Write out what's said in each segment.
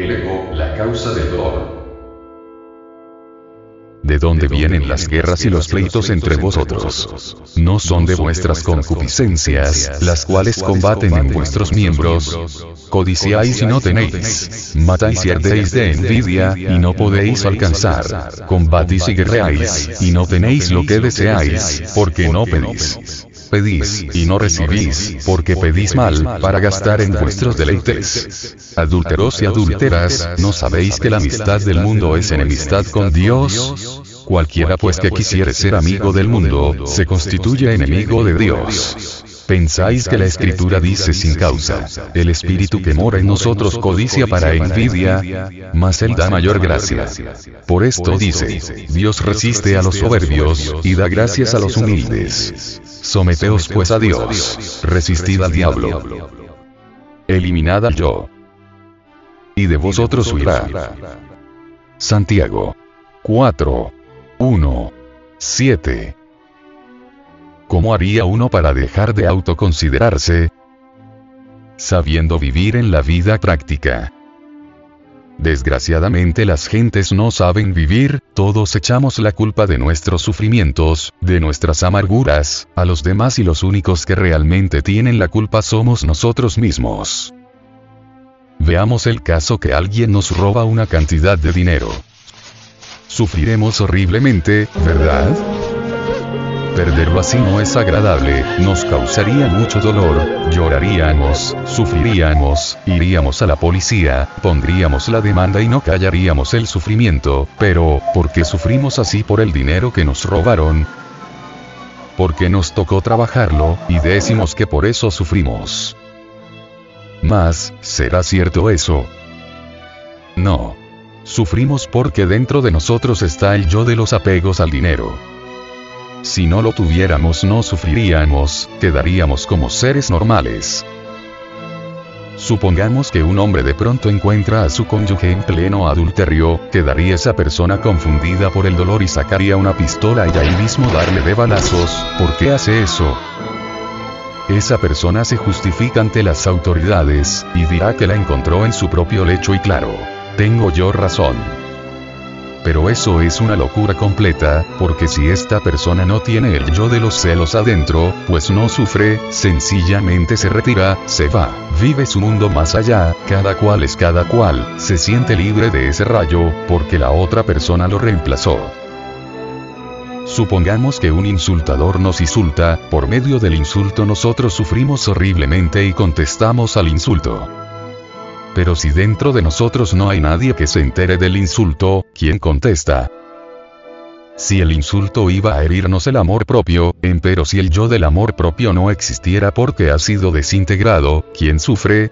El ego, la causa del dolor. ¿De dónde vienen las guerras y los pleitos entre vosotros? No son de vuestras concupiscencias, las cuales combaten en vuestros miembros. Codiciáis y no tenéis. Matáis y ardéis de envidia, y no podéis alcanzar. Combatís y guerreáis, y no tenéis lo que deseáis, porque no pedís pedís, y no recibís, porque pedís mal, para gastar en vuestros deleites. Adúlteros y adúlteras, ¿no sabéis que la amistad del mundo es enemistad con Dios? Cualquiera pues que quisiere ser amigo del mundo, se constituye enemigo de Dios. Pensáis que la escritura dice sin causa, el espíritu que mora en nosotros codicia para envidia, mas él da mayor gracia. Por esto dice, Dios resiste a los soberbios, y da gracias a los humildes. Someteos pues a Dios, resistid al diablo. Eliminad al yo. Y de vosotros huirá. Santiago 4. 1. 7. ¿Cómo haría uno para dejar de autoconsiderarse? Sabiendo vivir en la vida práctica. Desgraciadamente las gentes no saben vivir, todos echamos la culpa de nuestros sufrimientos, de nuestras amarguras, a los demás y los únicos que realmente tienen la culpa somos nosotros mismos. Veamos el caso que alguien nos roba una cantidad de dinero. Sufriremos horriblemente, ¿verdad? Perderlo así no es agradable, nos causaría mucho dolor, lloraríamos, sufriríamos, iríamos a la policía, pondríamos la demanda y no callaríamos el sufrimiento, pero, ¿por qué sufrimos así por el dinero que nos robaron? Porque nos tocó trabajarlo, y decimos que por eso sufrimos. Mas, ¿será cierto eso? No. Sufrimos porque dentro de nosotros está el yo de los apegos al dinero. Si no lo tuviéramos no sufriríamos, quedaríamos como seres normales. Supongamos que un hombre de pronto encuentra a su cónyuge en pleno adulterio, quedaría esa persona confundida por el dolor y sacaría una pistola y ahí mismo darle de balazos, ¿por qué hace eso? Esa persona se justifica ante las autoridades, y dirá que la encontró en su propio lecho y claro, tengo yo razón. Pero eso es una locura completa, porque si esta persona no tiene el yo de los celos adentro, pues no sufre, sencillamente se retira, se va, vive su mundo más allá, cada cual es cada cual, se siente libre de ese rayo, porque la otra persona lo reemplazó. Supongamos que un insultador nos insulta, por medio del insulto nosotros sufrimos horriblemente y contestamos al insulto. Pero si dentro de nosotros no hay nadie que se entere del insulto, ¿quién contesta? Si el insulto iba a herirnos el amor propio, empero si el yo del amor propio no existiera porque ha sido desintegrado, ¿quién sufre?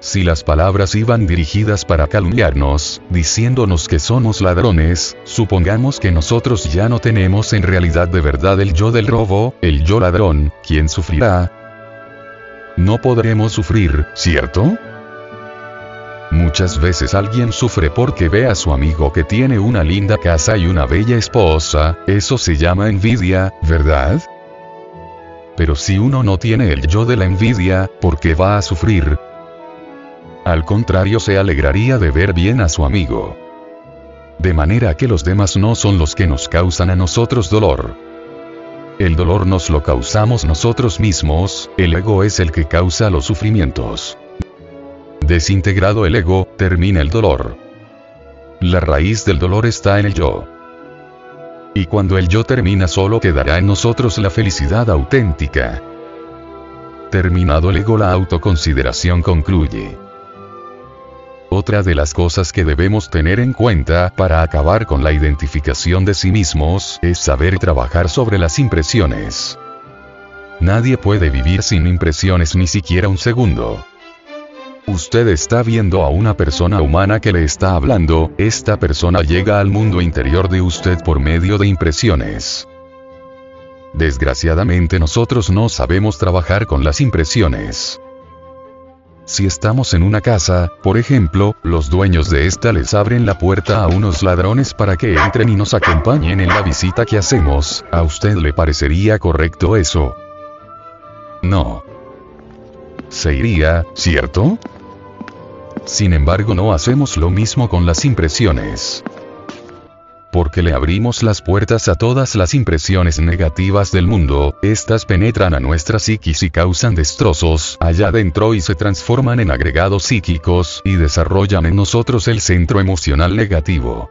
Si las palabras iban dirigidas para calumniarnos, diciéndonos que somos ladrones, supongamos que nosotros ya no tenemos en realidad de verdad el yo del robo, el yo ladrón, ¿quién sufrirá? No podremos sufrir, ¿cierto? Muchas veces alguien sufre porque ve a su amigo que tiene una linda casa y una bella esposa, eso se llama envidia, ¿verdad? Pero si uno no tiene el yo de la envidia, ¿por qué va a sufrir? Al contrario se alegraría de ver bien a su amigo. De manera que los demás no son los que nos causan a nosotros dolor. El dolor nos lo causamos nosotros mismos, el ego es el que causa los sufrimientos. Desintegrado el ego, termina el dolor. La raíz del dolor está en el yo. Y cuando el yo termina solo quedará en nosotros la felicidad auténtica. Terminado el ego la autoconsideración concluye. Otra de las cosas que debemos tener en cuenta para acabar con la identificación de sí mismos es saber trabajar sobre las impresiones. Nadie puede vivir sin impresiones ni siquiera un segundo. Usted está viendo a una persona humana que le está hablando, esta persona llega al mundo interior de usted por medio de impresiones. Desgraciadamente nosotros no sabemos trabajar con las impresiones. Si estamos en una casa, por ejemplo, los dueños de esta les abren la puerta a unos ladrones para que entren y nos acompañen en la visita que hacemos, ¿a usted le parecería correcto eso? No. Se iría, ¿cierto? Sin embargo no hacemos lo mismo con las impresiones porque le abrimos las puertas a todas las impresiones negativas del mundo, estas penetran a nuestra psiquis y causan destrozos allá dentro y se transforman en agregados psíquicos y desarrollan en nosotros el centro emocional negativo.